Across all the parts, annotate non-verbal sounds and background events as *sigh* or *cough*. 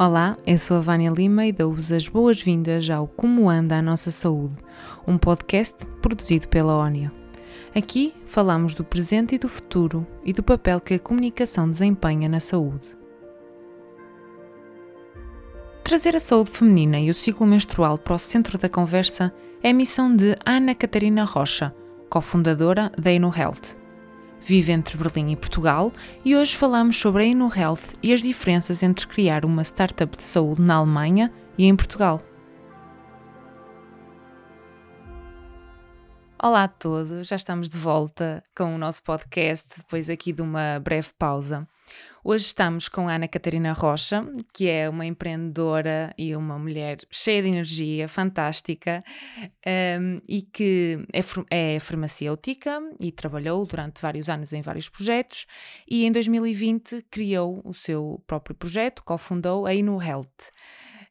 Olá, eu sou a Vânia Lima e dou-vos as boas-vindas ao Como Anda a Nossa Saúde, um podcast produzido pela ONIA. Aqui falamos do presente e do futuro e do papel que a comunicação desempenha na saúde. Trazer a saúde feminina e o ciclo menstrual para o centro da conversa é a missão de Ana Catarina Rocha, cofundadora da Inu Health vive entre Berlim e Portugal e hoje falamos sobre a InnoHealth e as diferenças entre criar uma startup de saúde na Alemanha e em Portugal. Olá a todos, já estamos de volta com o nosso podcast depois aqui de uma breve pausa. Hoje estamos com Ana Catarina Rocha, que é uma empreendedora e uma mulher cheia de energia, fantástica, um, e que é, é farmacêutica e trabalhou durante vários anos em vários projetos, e em 2020 criou o seu próprio projeto, cofundou a Inu Health.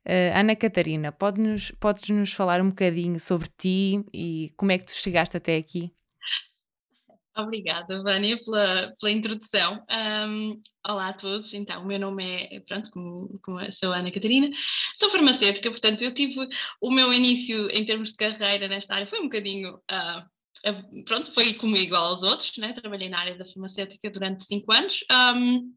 Uh, Ana Catarina, podes-nos podes -nos falar um bocadinho sobre ti e como é que tu chegaste até aqui? Obrigada, Vânia, pela, pela introdução. Um, olá a todos, então, o meu nome é, pronto, como, como sou Ana Catarina, sou farmacêutica, portanto, eu tive o meu início em termos de carreira nesta área, foi um bocadinho, uh, pronto, foi como igual aos outros, né? trabalhei na área da farmacêutica durante cinco anos. Um,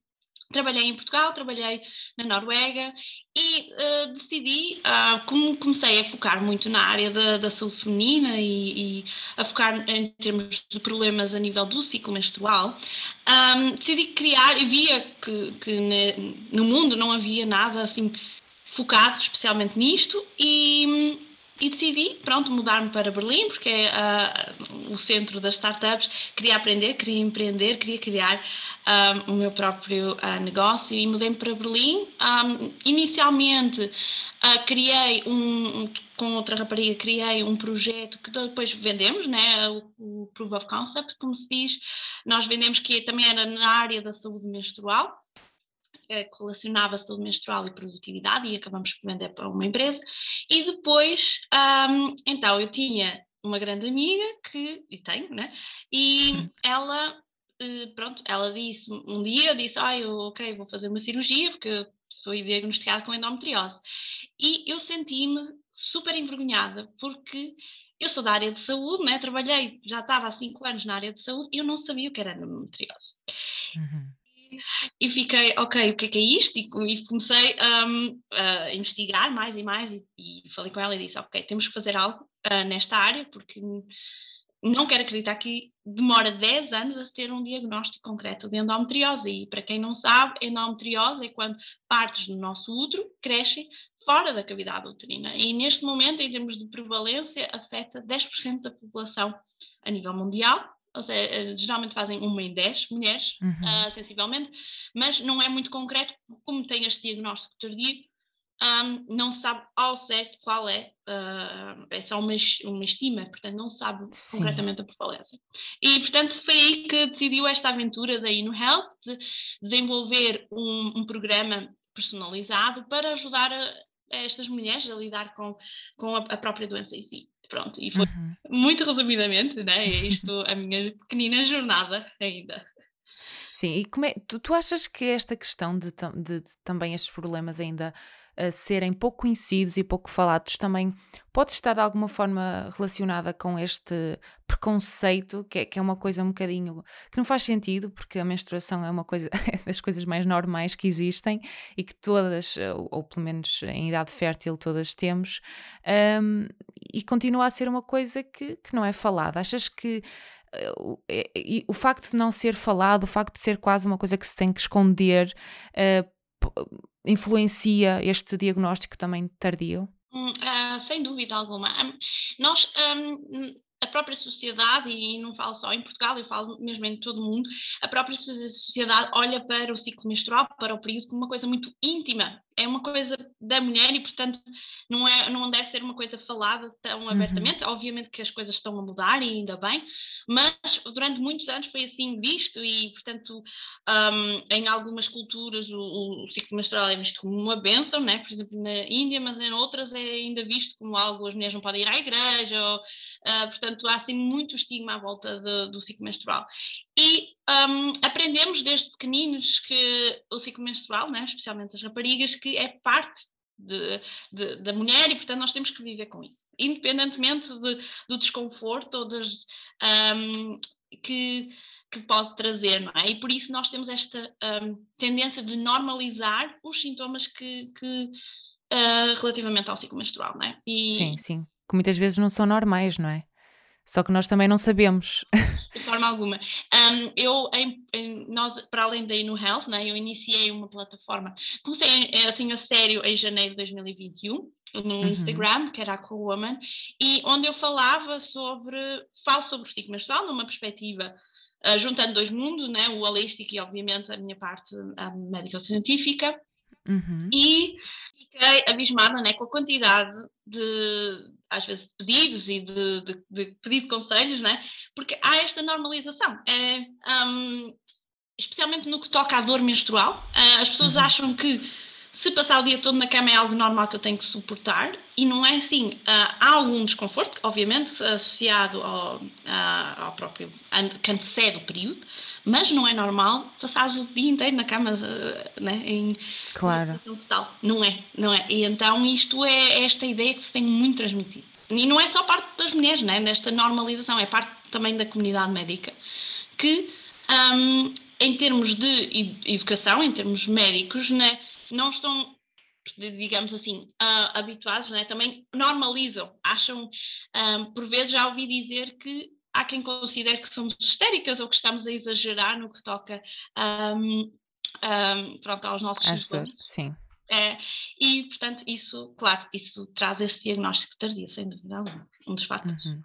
Trabalhei em Portugal, trabalhei na Noruega e uh, decidi, uh, como comecei a focar muito na área da, da saúde feminina e, e, a focar em termos de problemas a nível do ciclo menstrual, um, decidi criar e via que, que ne, no mundo não havia nada assim focado especialmente nisto e e decidi, pronto, mudar-me para Berlim, porque é uh, o centro das startups. Queria aprender, queria empreender, queria criar um, o meu próprio uh, negócio e mudei-me para Berlim. Um, inicialmente uh, criei um, com outra rapariga, criei um projeto que depois vendemos, né? o, o Proof of Concept, como se diz. Nós vendemos que também era na área da saúde menstrual relacionava saúde menstrual e produtividade e acabamos por vender para uma empresa. E depois, um, então, eu tinha uma grande amiga que, e tenho, né? E ela, eh, pronto, ela disse, um dia disse, ah, eu, ok, vou fazer uma cirurgia porque fui diagnosticada com endometriose. E eu senti-me super envergonhada porque eu sou da área de saúde, né? trabalhei, já estava há cinco anos na área de saúde e eu não sabia o que era endometriose. Uhum e fiquei, ok, o que é que é isto? E, e comecei um, a investigar mais e mais e, e, falei com ela e disse, ok, temos que fazer algo uh, nesta área porque não quero acreditar que demora 10 anos a ter um diagnóstico concreto de endometriose e para quem não sabe, endometriose é quando partes do nosso útero crescem fora da cavidade uterina e neste momento, em termos de prevalência, afeta 10% da população a nível mundial ou seja, eh, geralmente fazem uma em 10 mulheres, uhum. uh, sensivelmente, mas não é muito concreto, como tem este diagnóstico tardio, um, não se sabe ao certo qual é, uh, é só uma, uma estima, portanto não se sabe Sim. concretamente a prevalência. E portanto foi aí que decidiu esta aventura da InnoHealth de desenvolver um, um programa personalizado para ajudar a, a, estas mulheres a lidar com, com a, a própria doença em si. Pronto, e foi uhum. muito resumidamente, né? É isto a minha pequenina jornada ainda. Sim, e como é, tu, tu achas que esta questão de, de, de também estes problemas ainda uh, serem pouco conhecidos e pouco falados também pode estar de alguma forma relacionada com este preconceito, que é, que é uma coisa um bocadinho que não faz sentido, porque a menstruação é uma coisa *laughs* é das coisas mais normais que existem e que todas, ou, ou pelo menos em idade fértil, todas temos, um, e continua a ser uma coisa que, que não é falada. Achas que uh, o facto de não ser falado, o facto de ser quase uma coisa que se tem que esconder, uh, influencia este diagnóstico também tardio? Hum, uh, sem dúvida alguma. Um, nós um, a própria sociedade, e não falo só em Portugal, eu falo mesmo em todo o mundo, a própria sociedade olha para o ciclo menstrual, para o período, como uma coisa muito íntima. É uma coisa da mulher e, portanto, não, é, não deve ser uma coisa falada tão uhum. abertamente. Obviamente que as coisas estão a mudar e ainda bem, mas durante muitos anos foi assim visto e, portanto, um, em algumas culturas o, o, ciclo menstrual é visto como uma benção, né? por exemplo, na Índia, mas em outras é ainda visto como algo, as mulheres não podem ir à igreja, ou, uh, portanto, há assim muito estigma à volta de, do ciclo menstrual. E um, aprendemos desde pequeninos que o ciclo menstrual, né, especialmente as raparigas, que é parte de, de, da mulher e, portanto, nós temos que viver com isso, independentemente de, do desconforto ou das. Um, que, que pode trazer, não é? E por isso nós temos esta um, tendência de normalizar os sintomas que, que uh, relativamente ao ciclo menstrual, não é? E... Sim, sim. Que muitas vezes não são normais, não é? Só que nós também não sabemos. De forma alguma. Um, eu, em, em, nós, para além da no Health, né, eu iniciei uma plataforma, comecei eh, assim a sério em janeiro de 2021, no uhum. Instagram, que era a Co-Woman, e onde eu falava sobre, falo sobre o ciclo menstrual numa perspectiva uh, juntando dois mundos, né, o holístico e obviamente a minha parte médico-científica, uhum. e fiquei abismada né, com a quantidade de, às vezes, pedidos e de, de, de pedido de conselhos, né, porque há esta normalização. É, um, especialmente no que toca à dor menstrual, uh, as pessoas uhum. acham que se passar o dia todo na cama é algo normal que eu tenho que suportar e não é assim. Uh, há algum desconforto, obviamente, associado ao, ao próprio que antecede o período, mas não é normal passar o dia inteiro na cama uh, né, em claro. fetal. Não é, não é. E então isto é esta ideia que se tem muito transmitido. E não é só parte das mulheres, né, nesta normalização, é parte também da comunidade médica que, um, em termos de educação, em termos médicos, né, não estão digamos assim, uh, habituados, né? também normalizam, acham, um, por vezes já ouvi dizer que há quem considere que somos histéricas ou que estamos a exagerar no que toca um, um, pronto, aos nossos sintomas. Sim. É, e, portanto, isso, claro, isso traz esse diagnóstico tardio, sem dúvida alguma, um dos fatores. Uhum.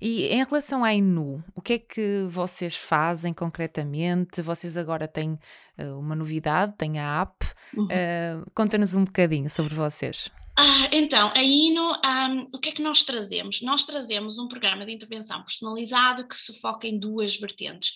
E em relação à INU, o que é que vocês fazem concretamente? Vocês agora têm uh, uma novidade, têm a app. Uhum. Uh, Conta-nos um bocadinho sobre vocês. Ah, então, a INO, um, o que é que nós trazemos? Nós trazemos um programa de intervenção personalizado que se foca em duas vertentes.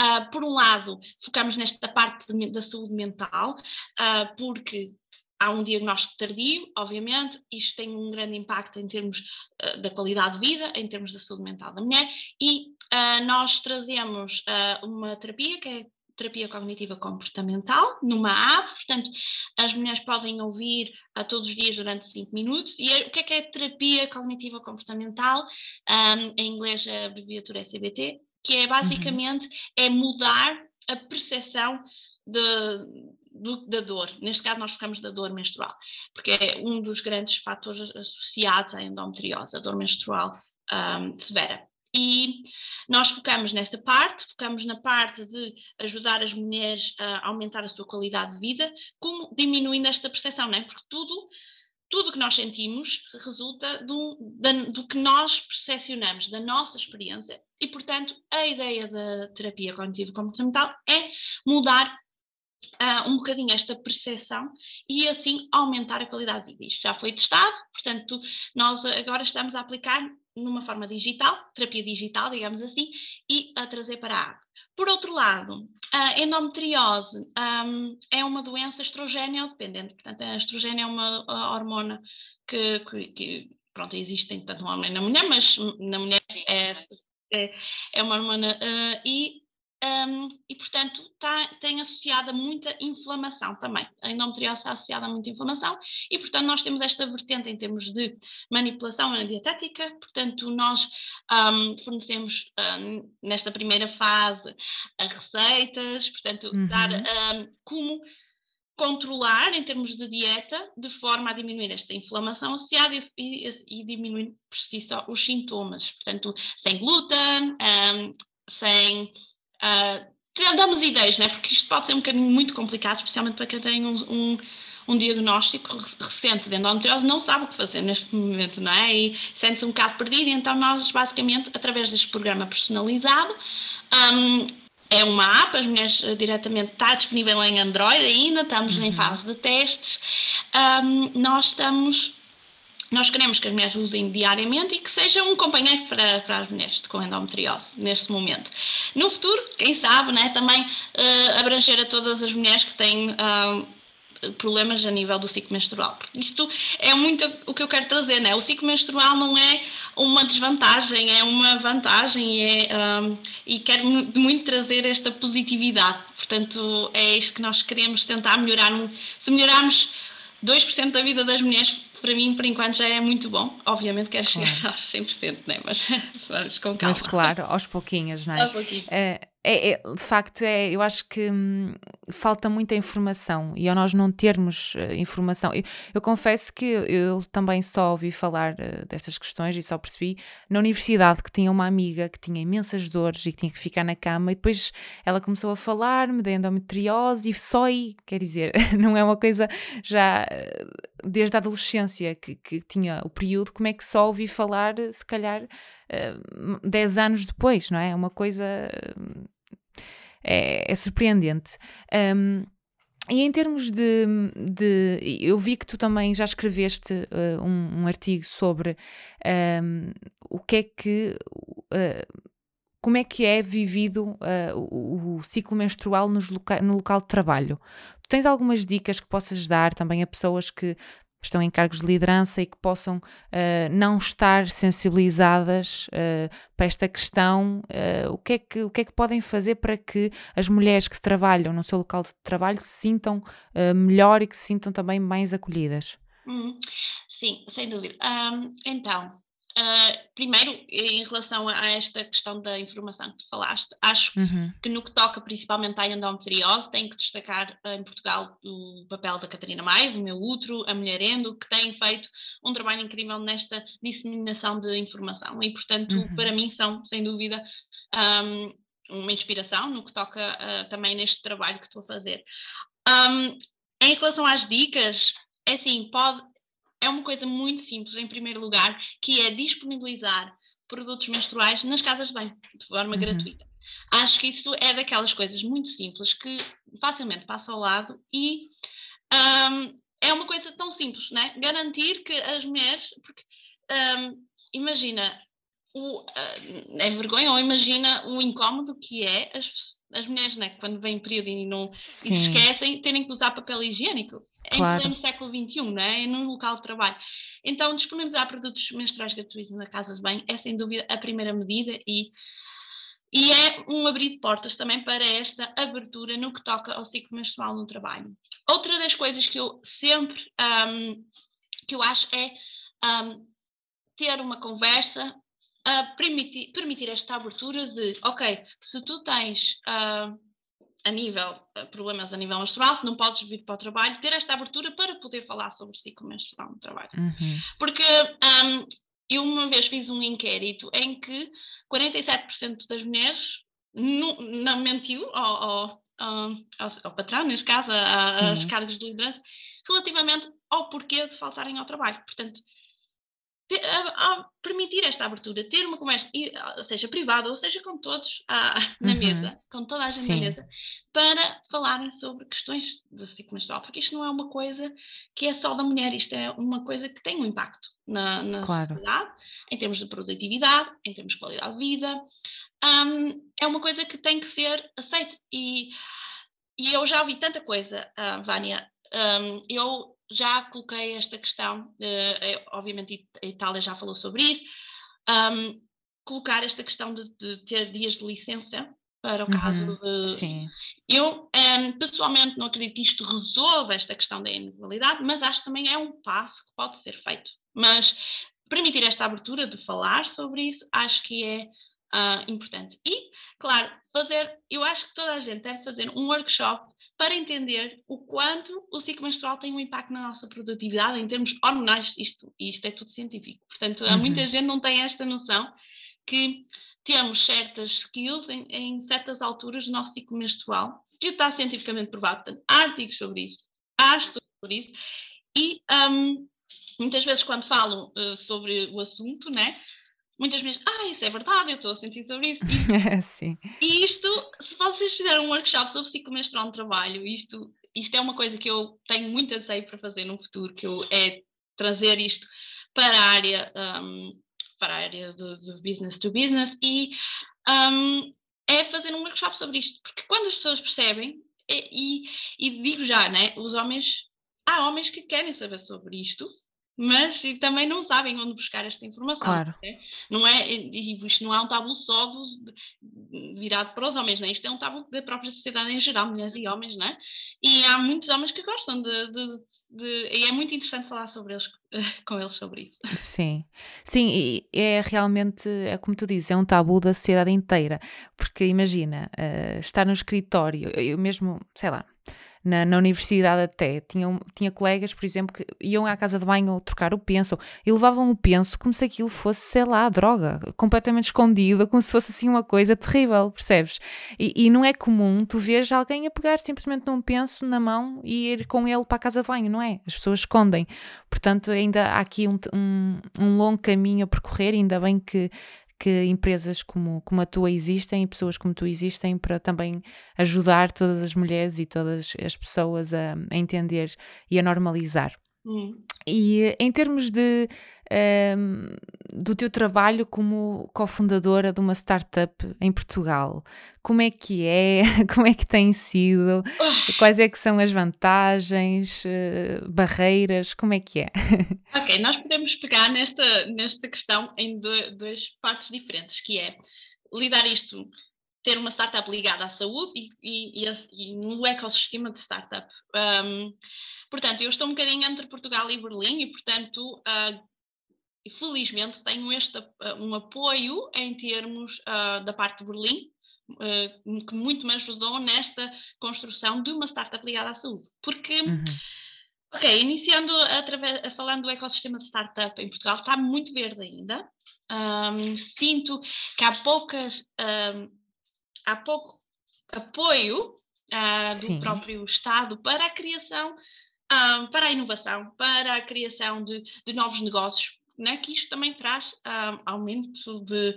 Uh, por um lado, focamos nesta parte de, da saúde mental, uh, porque há um diagnóstico tardio, obviamente, isto tem um grande impacto em termos uh, da qualidade de vida, em termos da saúde mental da mulher, e uh, nós trazemos uh, uma terapia que é terapia cognitiva comportamental numa app, portanto, as mulheres podem ouvir a todos os dias durante 5 minutos. E é, o que é que é terapia cognitiva comportamental? Um, em inglês a abreviatura é CBT, que é basicamente uhum. é mudar a percepção de, do, da dor. Neste caso, nós focamos da dor menstrual, porque é um dos grandes fatores associados à endometriose, a dor menstrual um, severa. E nós focamos nesta parte, focamos na parte de ajudar as mulheres a aumentar a sua qualidade de vida, como diminuindo esta percepção, não é? Porque tudo, tudo que nós sentimos resulta do, do que nós percepcionamos, da nossa experiência, e portanto a ideia da terapia cognitivo comportamental é mudar uh, um bocadinho esta percepção e assim aumentar a qualidade de vida. Isto já foi testado, portanto, nós agora estamos a aplicar numa forma digital, terapia digital, digamos assim, e a trazer para a app. Por outro lado, a endometriose um, é uma doença estrogênio dependente, portanto, a estrogênio é uma hormona que, que, que pronto, existe tanto uma hormona na mulher, mas na mulher é, é, é uma hormona uh, e um, e, portanto, tá, tem associada muita inflamação também. A endometriose está associada a muita inflamação e, portanto, nós temos esta vertente em termos de manipulação dietética. Portanto, nós um, fornecemos um, nesta primeira fase a receitas, portanto, uhum. dar como controlar em termos de dieta de forma a diminuir esta inflamação associada e, e, e diminuir por si só os sintomas. Portanto, sem glúten, sem uh, damos ideias, né? porque isto pode ser um bocadinho muito complicado, especialmente para quem tem um, um, um diagnóstico recente de endometriose, não sabe o que fazer neste momento, não é? E sente-se um bocado perdido, então nós basicamente, através deste programa personalizado, um, é uma app, as mulheres uh, diretamente está disponível em Android ainda, estamos uhum. em fase de testes. Um, nós estamos nós queremos que as mulheres usem diariamente e que seja um companheiro para, para as mulheres com endometriose neste momento. No futuro, quem sabe, né, também uh, abranger a todas as mulheres que têm uh, problemas a nível do ciclo menstrual. Porque isto é muito o que eu quero trazer, né? O ciclo menstrual não é uma desvantagem, é uma vantagem é, um, e quero muito trazer esta positividade. Portanto, é isto que nós queremos tentar melhorar. Se melhorarmos 2% da vida das mulheres, para mim, por enquanto, já é muito bom. Obviamente quero chegar claro. aos 100%, né? mas *laughs* vamos com calma. Mas claro, aos pouquinhos, não é? Aos pouquinhos. É, é, é, de facto, é, eu acho que hum, falta muita informação e ao nós não termos uh, informação. Eu, eu, confesso que eu também só ouvi falar uh, destas questões e só percebi na universidade que tinha uma amiga que tinha imensas dores e que tinha que ficar na cama e depois ela começou a falar-me da endometriose e só aí, quer dizer, *laughs* não é uma coisa já uh, desde a adolescência que, que tinha o período, como é que só ouvi falar, se calhar, uh, 10 anos depois, não é? É uma coisa é, é surpreendente. Um, e em termos de, de, Eu vi que tu também já escreveste uh, um, um, artigo sobre um, o que é que. Uh, como é que é vivido uh, o, o, ciclo menstrual loca no local de trabalho? Tens algumas dicas que possas dar também a pessoas que estão em cargos de liderança e que possam uh, não estar sensibilizadas uh, para esta questão, uh, o, que é que, o que é que podem fazer para que as mulheres que trabalham no seu local de trabalho se sintam melhor e que se sintam também mais acolhidas? Hum, sim, sem dúvida. Um, então, Uh, primeiro, em relação a esta questão da informação que tu falaste, acho uhum. que no que toca principalmente à endometriose, tenho que destacar uh, em Portugal o papel da Catarina Maia, do meu útero, a Mulherendo, que tem feito um trabalho incrível nesta disseminação de informação e, portanto, uhum. para mim são, sem dúvida, um, uma inspiração no que toca uh, também neste trabalho que estou a fazer. Um, em relação às dicas, é assim, pode, é uma coisa muito simples, em primeiro lugar, que é disponibilizar produtos menstruais nas casas de banho, de forma uhum. gratuita. Acho que isso é daquelas coisas muito simples que facilmente passa ao lado e um, é uma coisa tão simples, né? Garantir que as mulheres, porque um, imagina, o, uh, é vergonha ou imagina o incómodo que é as, as mulheres, né, quando vêm período e, não, e se esquecem, terem que usar papel higiênico claro. em pleno século XXI, não é? num local de trabalho. Então, disponibilizar produtos menstruais gratuitos na casa de bem é sem dúvida a primeira medida e, e é um abrir de portas também para esta abertura no que toca ao ciclo menstrual no trabalho. Outra das coisas que eu sempre um, que eu acho é um, ter uma conversa a permitir, permitir esta abertura de, ok, se tu tens uh, a nível, eh, problemas a nível menstrual, se não podes vir para o trabalho, ter esta abertura para poder falar sobre ciclo menstrual no trabalho. Uhum. Porque um, eu uma vez fiz um inquérito em que 47% das mulheres não, não mentiu ao, ao, ao, ao, patrão, neste caso, a, aos cargos de liderança, relativamente ao porquê de faltarem ao trabalho. Portanto, ter, a, a permitir esta abertura, ter uma conversa, seja privada ou seja com todos *laughs* na uhum. mesa, com toda a gente Sim. na mesa, para falarem sobre questões de ciclo menstrual, porque isto não é uma coisa que é só da mulher, isto é uma coisa que tem um impacto na, na claro. sociedade, em termos de produtividade, em termos de qualidade de vida, um, é uma coisa que tem que ser aceita. E, e eu já ouvi tanta coisa, uh, Vânia, um, eu já coloquei esta questão, uh, obviamente a Itália já falou sobre isso, um, colocar esta questão de, de, ter dias de licença para o caso uhum, de. Sim. Eu um, pessoalmente não acredito que isto resolva esta questão da inequalidade, mas acho que também é um passo que pode ser feito. Mas permitir esta abertura de falar sobre isso, acho que é uh, importante. E, claro, fazer, eu acho que toda a gente deve fazer um workshop para entender o quanto o ciclo menstrual tem um impacto na nossa produtividade em termos hormonais, isto, isto é tudo científico. Portanto, uhum. muita gente não tem esta noção que temos certas skills em, em, certas alturas do nosso ciclo menstrual, que está cientificamente provado. Portanto, há artigos sobre isso, há estudos sobre isso, e um, muitas vezes quando falam uh, sobre o assunto, né, muitas vezes, ah, isso é verdade, eu estou a sentir sobre isso. E, *laughs* Sim. e isto, se vocês fizerem um workshop sobre ciclo menstrual no trabalho, isto, isto é uma coisa que eu tenho muito anseio para fazer no futuro, que eu, é trazer isto para a área, um, para a área de, de, business to business e um, é fazer um workshop sobre isto, porque quando as pessoas percebem, e, e digo já, né? Os homens, há homens que querem saber sobre isto, mas também não sabem onde buscar esta informação. Claro. Né? Não é, isto não é um tabu só dos, virado para os homens, né? isto é um tabu da própria sociedade em geral, mulheres e homens, né? e há muitos homens que gostam de, de, de, e é muito interessante falar sobre eles, *laughs* com eles sobre isso. Sim, sim, e é realmente, é como tu dizes, é um tabu da sociedade inteira, porque imagina, uh, estar no escritório, eu mesmo, sei lá, na, na universidade até. Tinha, tinha colegas, por exemplo, que iam à casa de banho trocar o penso e levavam o penso como se aquilo fosse, sei lá, droga, completamente escondida, como se fosse assim uma coisa terrível, percebes? E, e não é comum tu veres alguém a pegar simplesmente num penso na mão e ir com ele para a casa de banho, não é? As pessoas escondem. Portanto, ainda há aqui um, um, um longo caminho a percorrer, ainda bem que que empresas como, como a tua existem e pessoas como tu existem para também ajudar todas as mulheres e todas as pessoas a, a entender e a normalizar. Hum. E em termos de, um, ehm, do teu trabalho como cofundadora de uma startup em Portugal, como é que é? *laughs* Como é que tem sido? Quais é que são as vantagens, uh, barreiras? Como é que é? *laughs* Ok, nós podemos pegar nesta, nesta questão em duas partes diferentes, que é lidar isto ter uma startup ligada à saúde e, e, e, e no ecossistema de startup. Um, Portanto, eu estou um bocadinho entre Portugal e Berlim e, portanto, uh, felizmente tenho este uh, um apoio em termos uh, da parte de Berlim, que muito me ajudou nesta construção de uma startup ligada à saúde. Porque, uhum. ok, iniciando através, falando do ecossistema de startup em Portugal, está muito verde ainda. Um, sinto que há poucas, um, há pouco apoio uh, do próprio Estado para a criação um, para a inovação, para a criação de, de novos negócios, né? que isto também traz um, aumento de,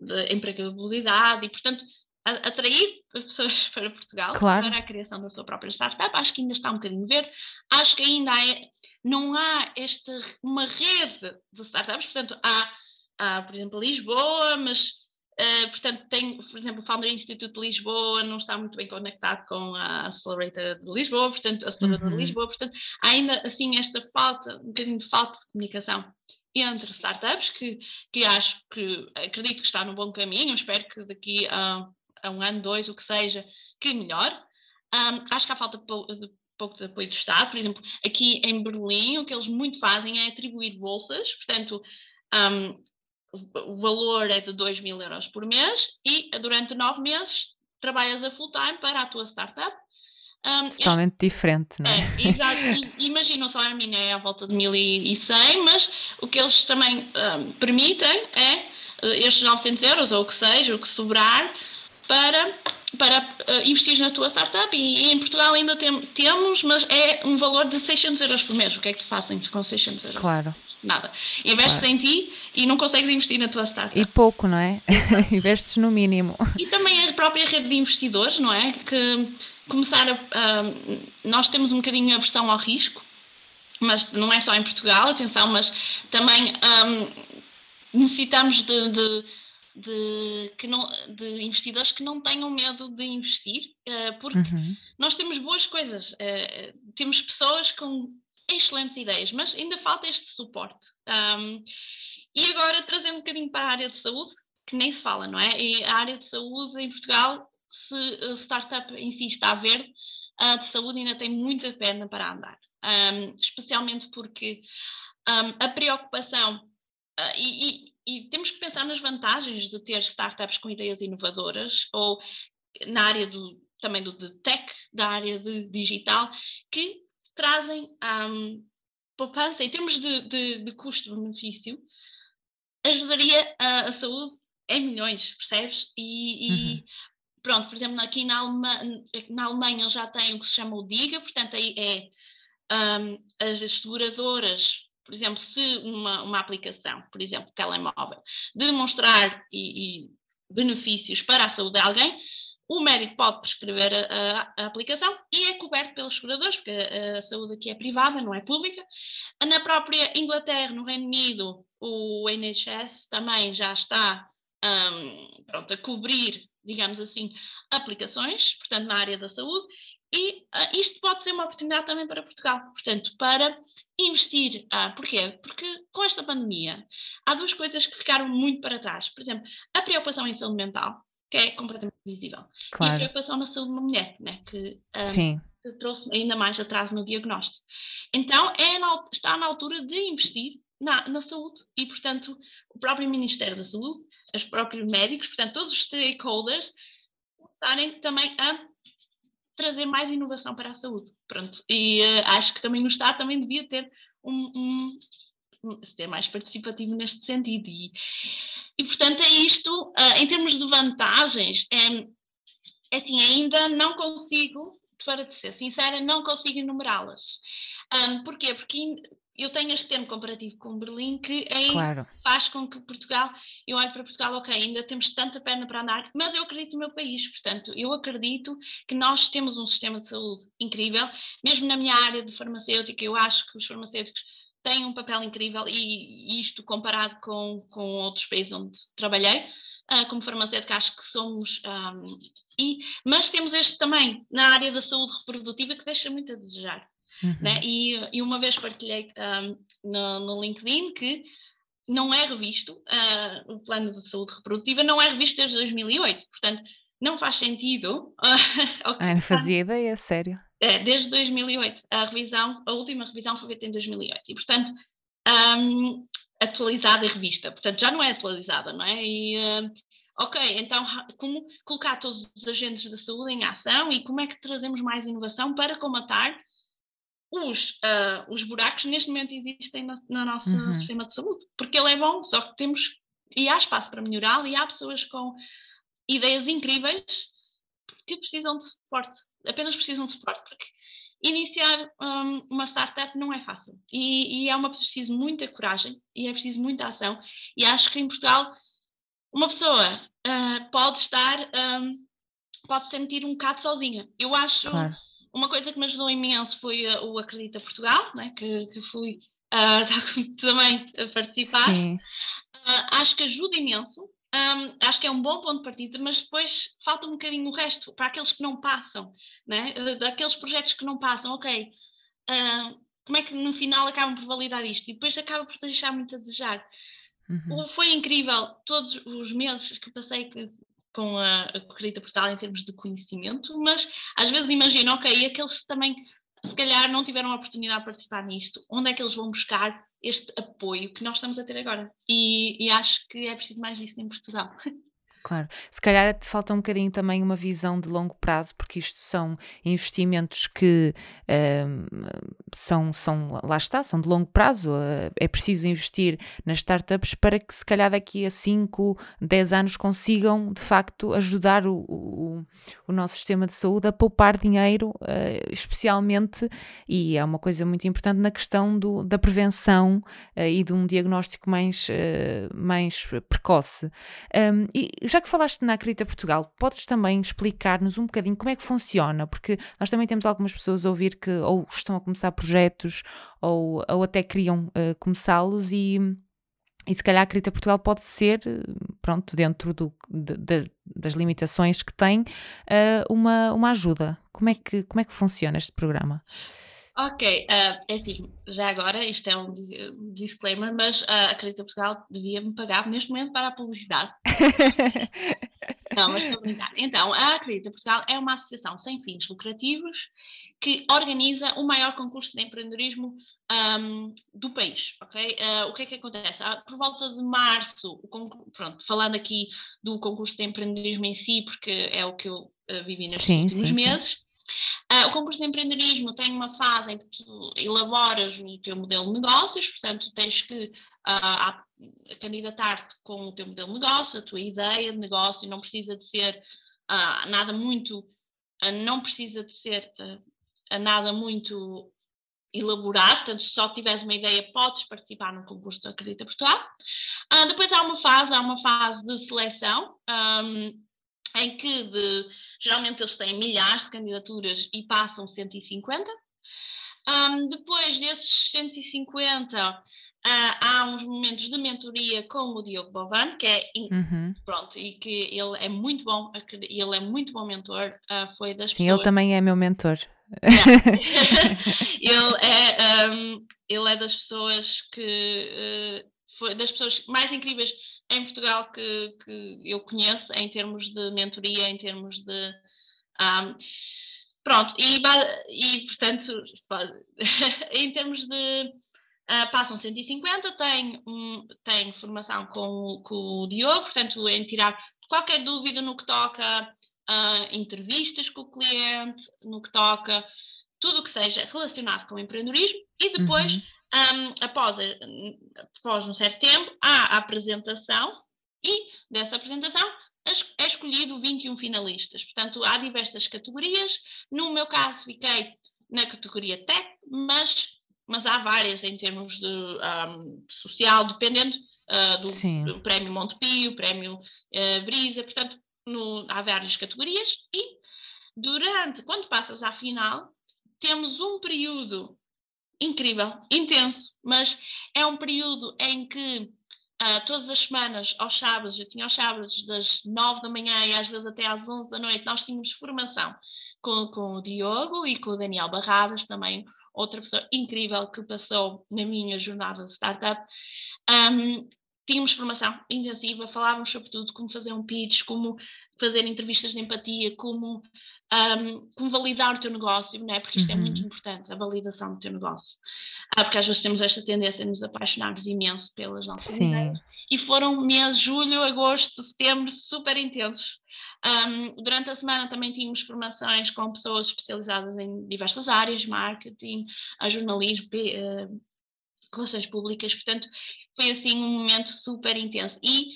de empregabilidade e, portanto, atrair pessoas *laughs* para Portugal claro. para a criação da sua própria startup. Acho que ainda está um bocadinho verde. Acho que ainda é, não há esta uma rede de startups. Portanto, há, há por exemplo, Lisboa, mas Uh, portanto, tem, por exemplo, o Founder Institute de Lisboa não está muito bem conectado com a Accelerator de Lisboa, portanto, a Accelerator uhum. de Lisboa, portanto, há ainda assim esta falta, um bocadinho de falta de comunicação entre startups, que, que acho que, acredito que está no bom caminho, espero que daqui a, a um ano, dois, o que seja, que melhore. Um, acho que há falta de pouco de apoio do Estado, por exemplo, aqui em Berlim, o que eles muito fazem é atribuir bolsas, portanto, um, o valor é de 2 mil euros por mês e durante nove meses trabalhas a full time para a tua startup. Um, Totalmente este, diferente, não é? é exato. Imagina o salário mínimo é à volta de 1.100, mas o que eles também um, permitem é uh, estes 900 euros ou o que seja, o que sobrar, para, para uh, investir na tua startup. E, e em Portugal ainda tem, temos, mas é um valor de 600 euros por mês. O que é que tu fazem com 600 euros? Claro nada. Investes claro. em ti e não consegues investir na tua startup. E pouco, não é? *laughs* Investes no mínimo. E também a própria rede de investidores, não é? Que começar a. Uh, nós temos um bocadinho a versão ao risco, mas não é só em Portugal, atenção, mas também um, necessitamos de, de de, que não, de investidores que não tenham medo de investir, uh, porque uhum. nós temos boas coisas, uh, temos pessoas com excelentes ideias, mas ainda falta este suporte. Um, e agora, trazendo um bocadinho para a área de saúde, que nem se fala, não é? E a área de saúde em Portugal, se a startup em si está verde, a de saúde ainda tem muita perna para andar. Um, especialmente porque um, a preocupação, uh, e, e, e, temos que pensar nas vantagens de ter startups com ideias inovadoras, ou na área do, também do de tech, da área de digital, que trazem um, poupança em termos de, de, de custo-benefício, ajudaria a, a, saúde em milhões, percebes? E, e uhum. Pronto, por exemplo, aqui na, Alemanha, na Alemanha já tem o que se chama o DIGA, portanto aí é um, as seguradoras, por exemplo, se uma, uma aplicação, por exemplo, telemóvel, demonstrar e, e benefícios para a saúde de alguém, o médico pode prescrever a, a, a, aplicação e é coberto pelos seguradores, porque a, a, saúde aqui é privada, não é pública. Na própria Inglaterra, no Reino Unido, o NHS também já está um, pronto, a cobrir, digamos assim, aplicações, portanto, na área da saúde. E uh, isto pode ser uma oportunidade também para Portugal, portanto, para investir. Uh, porquê? Porque com esta pandemia há duas coisas que ficaram muito para trás. Por exemplo, a preocupação em saúde mental, que é completamente visível, claro. e a preocupação na saúde de uma mulher, né? que, um, que trouxe ainda mais atraso no diagnóstico. Então, é na, está na altura de investir na, na, saúde e, portanto, o próprio Ministério da Saúde, os próprios médicos, portanto, todos os stakeholders começarem também a trazer mais inovação para a saúde. Pronto. E uh, acho que também o Estado também devia ter um, um, ser mais participativo neste sentido. E, e portanto é isto, uh, em termos de vantagens, é, é assim, ainda não consigo, para ser sincera, não consigo enumerá-las. Um, porquê? Porque eu tenho este termo comparativo com Berlim que é, claro. faz com que Portugal, eu olho para Portugal, ok, ainda temos tanta perna para andar, mas eu acredito no meu país, portanto, eu acredito que nós temos um sistema de saúde incrível, mesmo na minha área de farmacêutica, eu acho que os farmacêuticos têm um papel incrível e isto comparado com, com outros países onde trabalhei, uh, como farmacêutica acho que somos, um, e, mas temos este também na área da saúde reprodutiva que deixa muito a desejar. Uhum. Né? E, e, uma vez partilhei um, no, no, LinkedIn que não é revisto, uh, o plano de saúde reprodutiva não é revisto desde 2008, portanto não faz sentido. *laughs* Uh, ah, não fazia ideia, sério. É, desde 2008, a revisão, a última revisão foi feita em 2008 e portanto um, atualizada e revista, portanto já não é atualizada, não é? E, uh, ok, então como colocar todos os agentes da saúde em ação e como é que trazemos mais inovação para comatar os, uh, os buracos neste momento existem no, no nosso uhum. sistema de saúde, porque ele é bom, só que temos, e há espaço para melhorá-lo, e há pessoas com ideias incríveis que precisam de suporte, apenas precisam de suporte, porque iniciar um, uma startup não é fácil, e, e é uma preciso muita coragem, e é preciso muita ação, e acho que em Portugal uma pessoa uh, pode estar, um, pode sentir um bocado sozinha, eu acho... Claro uma coisa que me ajudou imenso foi uh, o Acredita Portugal, né, que, que fui *laughs* uh, também a participar. Uh, acho que ajuda imenso. Um, acho que é um bom ponto de partida, mas depois falta um bocadinho o resto, para aqueles que não passam, né? Uh, daqueles projetos que não passam, ok, uh, como é que no final acabam por validar isto? E depois acaba por deixar muito a desejar. Uhum. Foi incrível todos os meses que passei que, com a, a Corrida Portal em termos de conhecimento, mas às vezes imagino, ok, aqueles também se calhar não tiveram a oportunidade de participar nisto, onde é que eles vão buscar este apoio que nós estamos a ter agora? E, e acho que é preciso mais disso em Portugal. *laughs* Claro. Se calhar falta um bocadinho também uma visão de longo prazo, porque isto são investimentos que uh, são, são, lá está, são de longo prazo. Uh, é preciso investir nas startups para que, se calhar, daqui a 5, 10 anos consigam, de facto, ajudar o, o, o nosso sistema de saúde a poupar dinheiro, uh, especialmente, e é uma coisa muito importante na questão do, da prevenção e de um diagnóstico mais, mais precoce. Um, e já que falaste na Acredita Portugal, podes também explicar-nos um bocadinho como é que funciona? Porque nós também temos algumas pessoas a ouvir que ou estão a começar projetos ou, ou até queriam uh, começá-los e, e se calhar a Acredita Portugal pode ser, pronto, dentro do, de, de, das limitações que tem, uh, uma, uma ajuda. Como é, que, como é que funciona este programa? Ok, uh, é assim, já agora, isto é um disclaimer, mas uh, a Acredita Portugal devia-me pagar neste momento para a publicidade. *laughs* Não, mas estou a brincar. Então, a Acredita Portugal é uma associação sem fins lucrativos que organiza o maior concurso de empreendedorismo um, do país, ok? Uh, o que é que acontece? Uh, por volta de março, pronto, falando aqui do concurso de empreendedorismo em si, porque é o que eu uh, vivi sim, últimos sim, meses, sim. Uh, o concurso de empreendedorismo tem uma fase em que tu elaboras o teu modelo de negócios, portanto, tens que uh, candidatar-te com o teu modelo de negócio, a tua ideia de negócio, não precisa de ser uh, nada muito, não precisa de ser nada muito elaborado, portanto, se só tiveres uma ideia, podes participar no concurso Acredita Portugal. depois há uma fase, há uma fase de seleção. Um, em que de, geralmente eles têm milhares de candidaturas e passam 150. Um, depois desses 150, Uh, há uns momentos de mentoria com o Diogo Bovan, que é uhum. pronto, e que ele é muito bom, ele é muito bom mentor, uh, foi das Sim, pessoas... ele também é meu mentor. *laughs* ele, é, um, ele é das pessoas que uh, foi das pessoas mais incríveis em Portugal que, que eu conheço em termos de mentoria, em termos de um, pronto, e, e portanto *laughs* em termos de Uh, passam 150, tem, um, formação com, com o Diogo, portanto, em tirar qualquer dúvida no que toca uh, entrevistas com o cliente, no que toca tudo o que seja relacionado com o empreendedorismo e depois, uhum. Um, após, após um certo tempo, há a apresentação e dessa apresentação é escolhido 21 finalistas. Portanto, há diversas categorias. No meu caso, fiquei na categoria Tech, mas mas há várias em termos de um, social, dependendo uh, do, do, prémio Montepio, prémio uh, Brisa, portanto, no, há várias categorias e durante, quando passas à final, temos um período incrível, intenso, mas é um período em que uh, todas as semanas, aos sábados, eu tinha aos sábados das nove da manhã e às vezes até às onze da noite, nós tínhamos formação com, com o Diogo e com o Daniel Barradas, também outra pessoa incrível que passou na minha jornada de startup. Um, tínhamos formação intensiva, falávamos sobre tudo, como fazer um pitch, como fazer entrevistas de empatia, como, um, como validar o teu negócio, né? porque isto uhum. é muito uhum. importante, a validação do teu negócio. Ah, porque às vezes temos esta tendência a nos apaixonarmos imenso pelas nossas Sim. ideias. E foram meses, julho, agosto, setembro, super intensos. Um, durante a semana também tínhamos formações com pessoas especializadas em diversas áreas, marketing, jornalismo, uh, relações públicas, portanto foi assim um momento super intenso. E,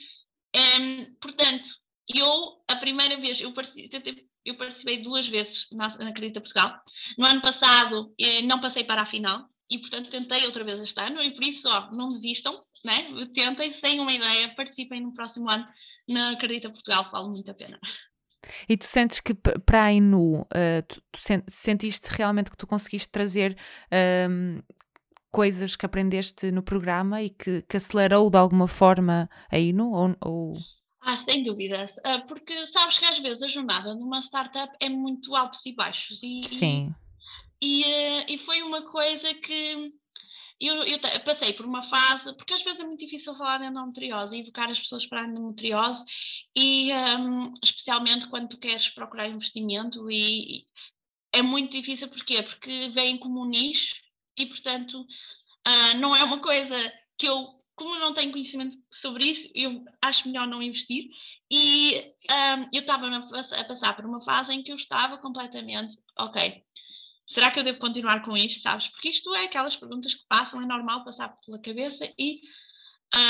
um, portanto, eu, a primeira vez, eu participei, eu participei duas vezes na, na Acredita Portugal. No ano passado eh, não passei para a final e, portanto, tentei outra vez este ano e por isso, ó, não desistam, né? tentem, se têm uma ideia, participem no próximo ano na Acredita Portugal, vale muito a pena. E tu sentes que para a INU, uh, tu, tu sentiste realmente que tu conseguiste trazer um, coisas que aprendeste no programa e que, que, acelerou de alguma forma a INU? Ou, ou... Ah, sem dúvida, ah, porque sabes que às vezes a jornada numa startup é muito altos e baixos. E, Sim. E, e, eh, e foi uma coisa que eu, eu, passei por uma fase, porque às vezes é muito difícil falar de endometriose e educar as pessoas para a endometriose, e um, especialmente quando tu queres procurar investimento, e, e é muito difícil, porquê? Porque vem como um nicho e, portanto, uh, não é uma coisa que eu, como não tenho conhecimento sobre isso, eu acho melhor não investir. E um, eu estava a passar por uma fase em que eu estava completamente, ok, será que eu devo continuar com isto, sabes? Porque isto é aquelas perguntas que passam, é normal passar pela cabeça e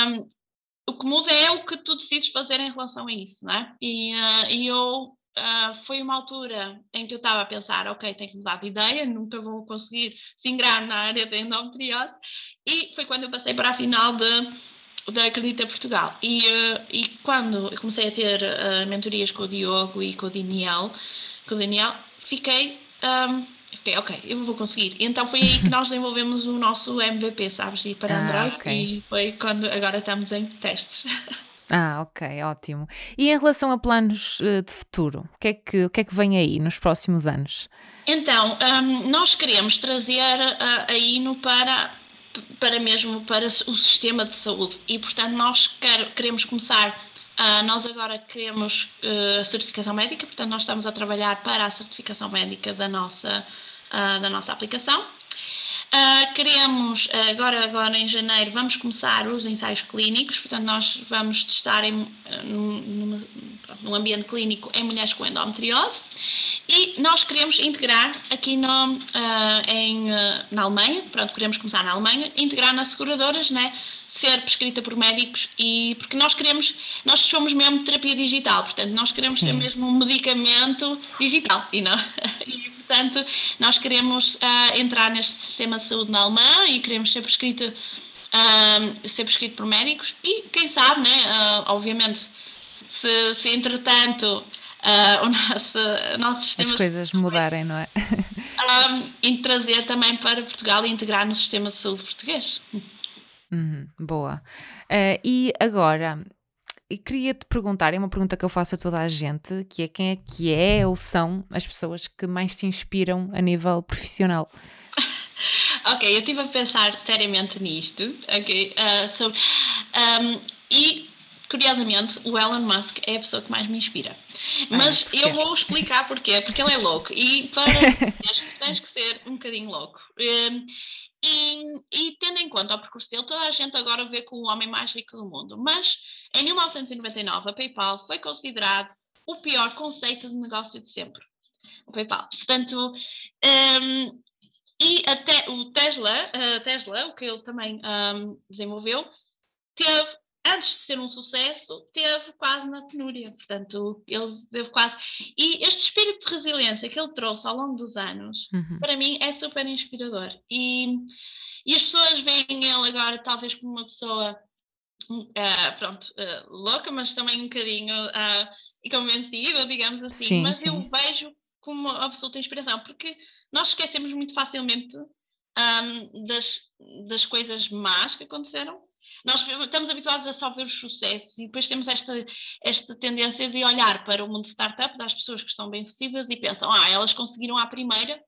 um, o que muda é o que tu decides fazer em relação a isso, não é? E, uh, e eu, uh, foi uma altura em que eu estava a pensar, ok, tenho que mudar de ideia, nunca vou conseguir se ingrar na área da endometriose, e foi quando eu passei para a final de da Acredita Portugal. E, uh, e quando eu comecei a ter uh, mentorias com o Diogo e com o Daniel, com o Daniel fiquei um, fiquei, ok, eu vou conseguir. E então foi aí que nós *laughs* desenvolvemos o nosso MVP, sabes? E para ah, Android, okay. e foi quando agora estamos em testes. *laughs* Ah, ok, ótimo. E em relação a planos uh, de futuro, o que, é que, o que é que vem aí nos próximos anos? Então, um, nós queremos trazer uh, a INO para, para mesmo para o sistema de saúde e, portanto, nós quer, queremos começar Uh, nós agora queremos uh, a certificação médica, portanto, nós estamos a trabalhar para a certificação médica da nossa, uh, da nossa aplicação. Queremos, agora, agora em janeiro, vamos começar os ensaios clínicos, portanto, nós vamos testar em, num, num ambiente clínico em mulheres com endometriose e nós queremos integrar aqui no, em, na Alemanha, pronto, queremos começar na Alemanha, integrar nas seguradoras, né? ser prescrita por médicos e porque nós queremos, nós somos mesmo terapia digital, portanto nós queremos Sim. ser mesmo um medicamento digital e não *laughs* portanto nós queremos uh, entrar neste sistema de saúde na Alemanha e queremos ser prescrito uh, ser prescrito por médicos e quem sabe, né, uh, obviamente se, se entretanto o *laughs* nosso, o nosso sistema as coisas mudarem, não é? um, *laughs* e trazer também para Portugal e integrar no sistema de saúde português. Uhum, boa. Uh, e agora, queria-te perguntar, é uma pergunta que eu faço a toda a gente, que é quem é que é ou são as pessoas que mais se inspiram a nível profissional? *laughs* ok, eu estive a pensar seriamente nisto, ok, uh, sobre, um, e curiosamente o Elon Musk é a pessoa que mais me inspira. Mas ah, eu vou explicar porquê, porque ele é louco e para *laughs* isto tens que ser um bocadinho louco. E, e, tendo em conta o percurso dele, toda a gente agora vê como o homem mais rico do mundo. Mas em 1999, a PayPal foi considerado o pior conceito de negócio de sempre. O PayPal. Portanto, um, e até o Tesla, a Tesla, o que ele também um, desenvolveu, teve, antes de ser um sucesso, teve quase na penúria. Portanto, ele teve quase. E este espírito de resiliência que ele trouxe ao longo dos anos, uhum. para mim, é super inspirador. E, e as pessoas veem ele agora, talvez, como uma pessoa. Uh, pronto, uh, louca, mas também um bocadinho uh, convencida, digamos assim. Sim, mas sim. eu vejo como absoluta inspiração, porque nós esquecemos muito facilmente um, das, das coisas más que aconteceram. Nós estamos habituados a só ver os sucessos e depois temos esta, esta tendência de olhar para o mundo startup das pessoas que estão bem-sucedidas e pensam, ah, elas conseguiram à primeira,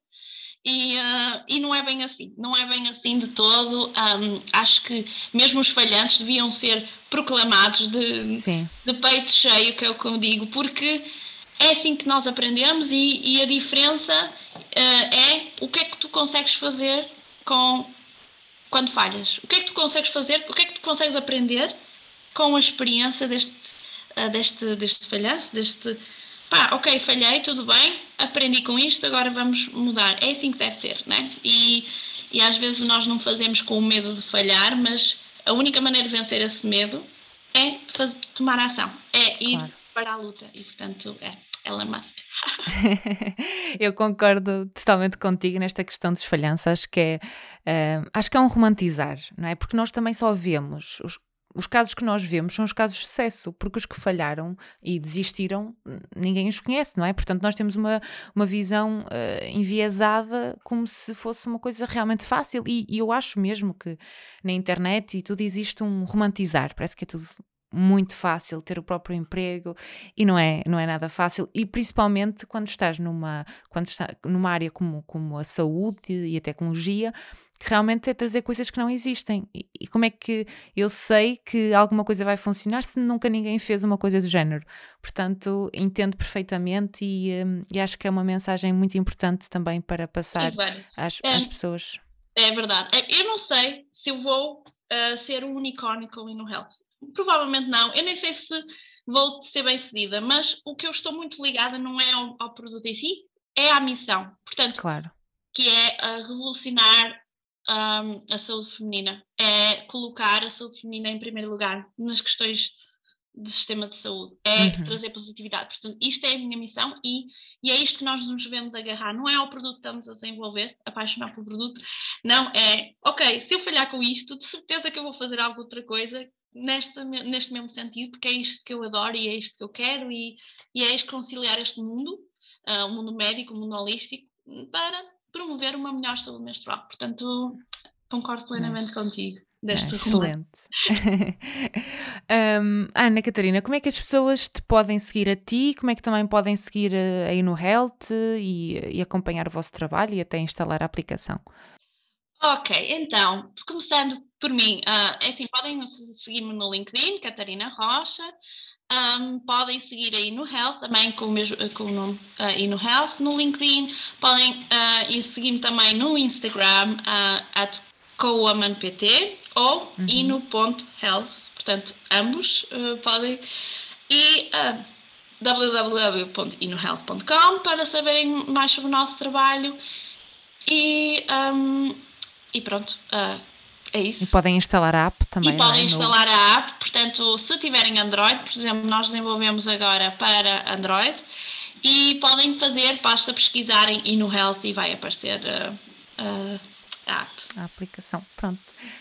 e, uh, e, não é bem assim, não é bem assim de todo. Um, acho que mesmo os falhanços deviam ser proclamados de, de peito cheio, que é o que eu digo, porque é assim que nós aprendemos e, e a diferença uh, é o que é que tu consegues fazer com quando falhas. O que é que tu consegues fazer, o que é que tu consegues aprender com a experiência deste, uh, deste, deste falhanço, deste pá, ok, falhei, tudo bem, aprendi com isto, agora vamos mudar. É assim que deve ser, né? E, e às vezes nós não fazemos com o medo de falhar, mas a única maneira de vencer esse medo é fazer, tomar ação, é ir claro. para a luta. E portanto, é. Elon Musk. *laughs* *laughs* eu concordo totalmente contigo nesta questão de esfalhança. Acho que é, uh, acho que é um romantizar, não é? Porque nós também só vemos os, os casos que nós vemos são os casos de sucesso, porque os que falharam e desistiram, ninguém os conhece, não é? Portanto, nós temos uma, uma visão uh, enviesada como se fosse uma coisa realmente fácil. E, e, eu acho mesmo que na internet e tudo existe um romantizar, parece que é tudo muito fácil ter o próprio emprego e não é, não é nada fácil e principalmente quando estás numa, quando está, numa área como, como a saúde e a tecnologia que realmente é trazer coisas que não existem. E, e como é que eu sei que alguma coisa vai funcionar se nunca ninguém fez uma coisa do género? Portanto entendo perfeitamente e, um, e acho que é uma mensagem muito importante também para passar às, é, às pessoas. É verdade. É, eu não sei se eu vou uh, ser um unicórnio com o Health. Provavelmente não. Eu nem sei se vou ser bem sucedida, mas o que eu estou muito ligada não é ao, ao produto em si, é à missão. Portanto, claro. que é a revolucionar um, a saúde feminina, é colocar a saúde feminina em primeiro lugar nas questões do sistema de saúde, é uhum. trazer positividade. Portanto, isto é a minha missão e, e é isto que nós nos devemos agarrar. Não é ao produto que estamos a desenvolver, apaixonar pelo produto, não, é, ok, se eu falhar com isto, de certeza que eu vou fazer alguma outra coisa neste, neste mesmo sentido, porque é isto que eu adoro e é isto que eu quero, e, e é isto conciliar este mundo, uh, o mundo médico, o mundo holístico, para promover uma melhor saúde menstrual. Portanto, concordo plenamente é. contigo. Deste é, excelente. *laughs* um, Ana Catarina, como é que as pessoas te podem seguir a ti? Como é que também podem seguir eh, aí no Health e, e acompanhar o vosso trabalho e até instalar a aplicação? Ok, então, começando por mim, uh, é assim, podem seguir-me no LinkedIn, Catarina Rocha, um, podem seguir aí no Health, também com o, mesmo, com o nome uh, aí no Health, no LinkedIn, podem uh, seguir-me também no Instagram, uh, at cowomanpt ou uhum. ino.health, portanto, ambos uh, podem, e uh, www.inohealth.com para saberem mais sobre o nosso trabalho. E um, e pronto, uh, é isso. E podem instalar a app também. E podem é? instalar a app, portanto, se tiverem Android, por exemplo, nós desenvolvemos agora para Android e podem fazer, basta pesquisarem e no Health e vai aparecer uh, uh, a app. A aplicação, pronto.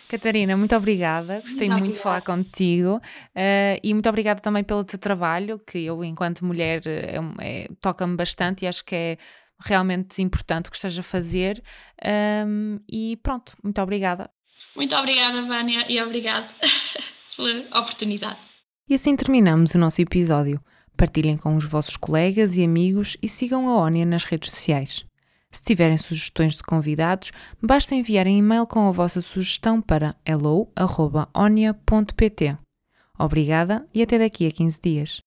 Catarina, muito obrigada, gostei muito, muito de falar contigo uh, e muito obrigada também pelo teu trabalho, que eu, enquanto mulher, é, é, toca-me bastante e acho que é realmente importante que esteja a fazer. Um, e pronto, muito obrigada. Muito obrigada, Vânia, e obrigado *laughs* pela oportunidade. E assim terminamos o nosso episódio. Partilhem com os vossos colegas e amigos e sigam a ONIA nas redes sociais. Se tiverem sugestões de convidados, basta enviarem e-mail com a vossa sugestão para hello.onia.pt. Obrigada e até daqui a 15 dias.